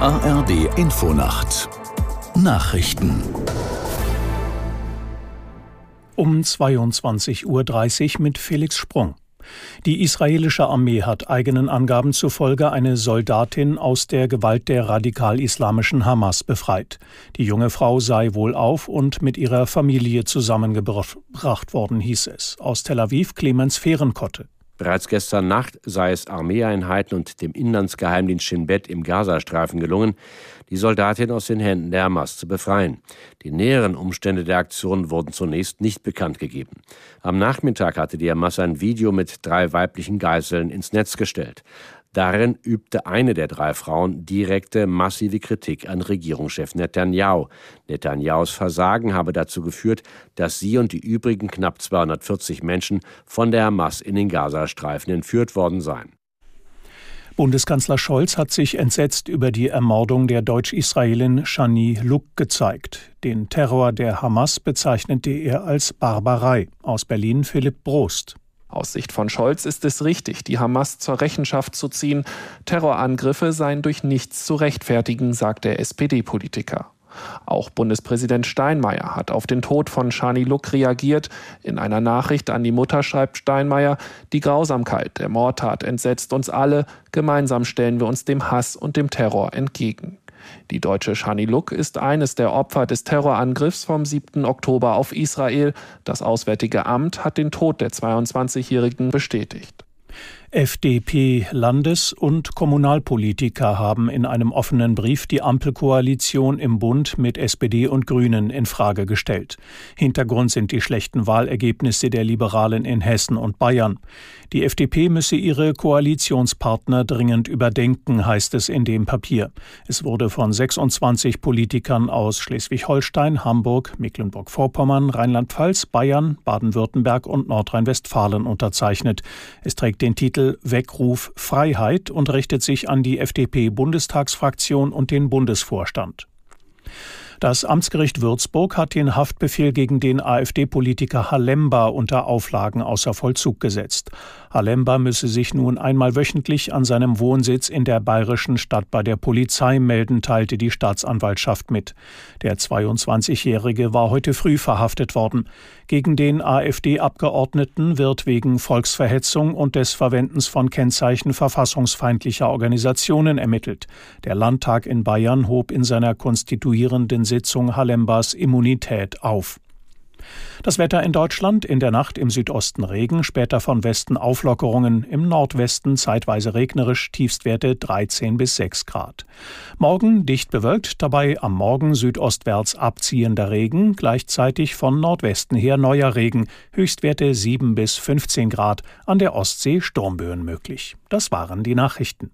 ARD Infonacht Nachrichten um 22.30 Uhr mit Felix Sprung. Die israelische Armee hat eigenen Angaben zufolge eine Soldatin aus der Gewalt der radikal-islamischen Hamas befreit. Die junge Frau sei wohlauf und mit ihrer Familie zusammengebracht worden, hieß es. Aus Tel Aviv Clemens Fehrenkotte. Bereits gestern Nacht sei es Armeeeinheiten und dem Inlandsgeheimdienst Shin Bet im Gazastreifen gelungen, die Soldatin aus den Händen der Hamas zu befreien. Die näheren Umstände der Aktion wurden zunächst nicht bekannt gegeben. Am Nachmittag hatte die Hamas ein Video mit drei weiblichen Geiseln ins Netz gestellt. Darin übte eine der drei Frauen direkte, massive Kritik an Regierungschef Netanyahu. Netanyahus Versagen habe dazu geführt, dass sie und die übrigen knapp 240 Menschen von der Hamas in den Gazastreifen entführt worden seien. Bundeskanzler Scholz hat sich entsetzt über die Ermordung der Deutsch-Israelin Shani Luk gezeigt. Den Terror der Hamas bezeichnete er als Barbarei. Aus Berlin Philipp Brost. Aus Sicht von Scholz ist es richtig, die Hamas zur Rechenschaft zu ziehen. Terrorangriffe seien durch nichts zu rechtfertigen, sagt der SPD-Politiker. Auch Bundespräsident Steinmeier hat auf den Tod von Shani Luk reagiert. In einer Nachricht an die Mutter schreibt Steinmeier, die Grausamkeit der Mordtat entsetzt uns alle, gemeinsam stellen wir uns dem Hass und dem Terror entgegen. Die deutsche Shani Luk ist eines der Opfer des Terrorangriffs vom 7. Oktober auf Israel. Das Auswärtige Amt hat den Tod der 22-Jährigen bestätigt. FDP-Landes- und Kommunalpolitiker haben in einem offenen Brief die Ampelkoalition im Bund mit SPD und Grünen in Frage gestellt. Hintergrund sind die schlechten Wahlergebnisse der Liberalen in Hessen und Bayern. Die FDP müsse ihre Koalitionspartner dringend überdenken, heißt es in dem Papier. Es wurde von 26 Politikern aus Schleswig-Holstein, Hamburg, Mecklenburg-Vorpommern, Rheinland-Pfalz, Bayern, Baden-Württemberg und Nordrhein-Westfalen unterzeichnet. Es trägt den Titel Weckruf Freiheit und richtet sich an die FDP-Bundestagsfraktion und den Bundesvorstand. Das Amtsgericht Würzburg hat den Haftbefehl gegen den AfD-Politiker Halemba unter Auflagen außer Vollzug gesetzt. Halemba müsse sich nun einmal wöchentlich an seinem Wohnsitz in der bayerischen Stadt bei der Polizei melden, teilte die Staatsanwaltschaft mit. Der 22-Jährige war heute früh verhaftet worden. Gegen den AfD-Abgeordneten wird wegen Volksverhetzung und des Verwendens von Kennzeichen verfassungsfeindlicher Organisationen ermittelt. Der Landtag in Bayern hob in seiner konstituierenden Sitzung Halembas Immunität auf. Das Wetter in Deutschland in der Nacht im Südosten Regen, später von Westen Auflockerungen, im Nordwesten zeitweise regnerisch, Tiefstwerte 13 bis 6 Grad. Morgen dicht bewölkt, dabei am Morgen südostwärts abziehender Regen, gleichzeitig von Nordwesten her neuer Regen, Höchstwerte 7 bis 15 Grad, an der Ostsee Sturmböen möglich. Das waren die Nachrichten.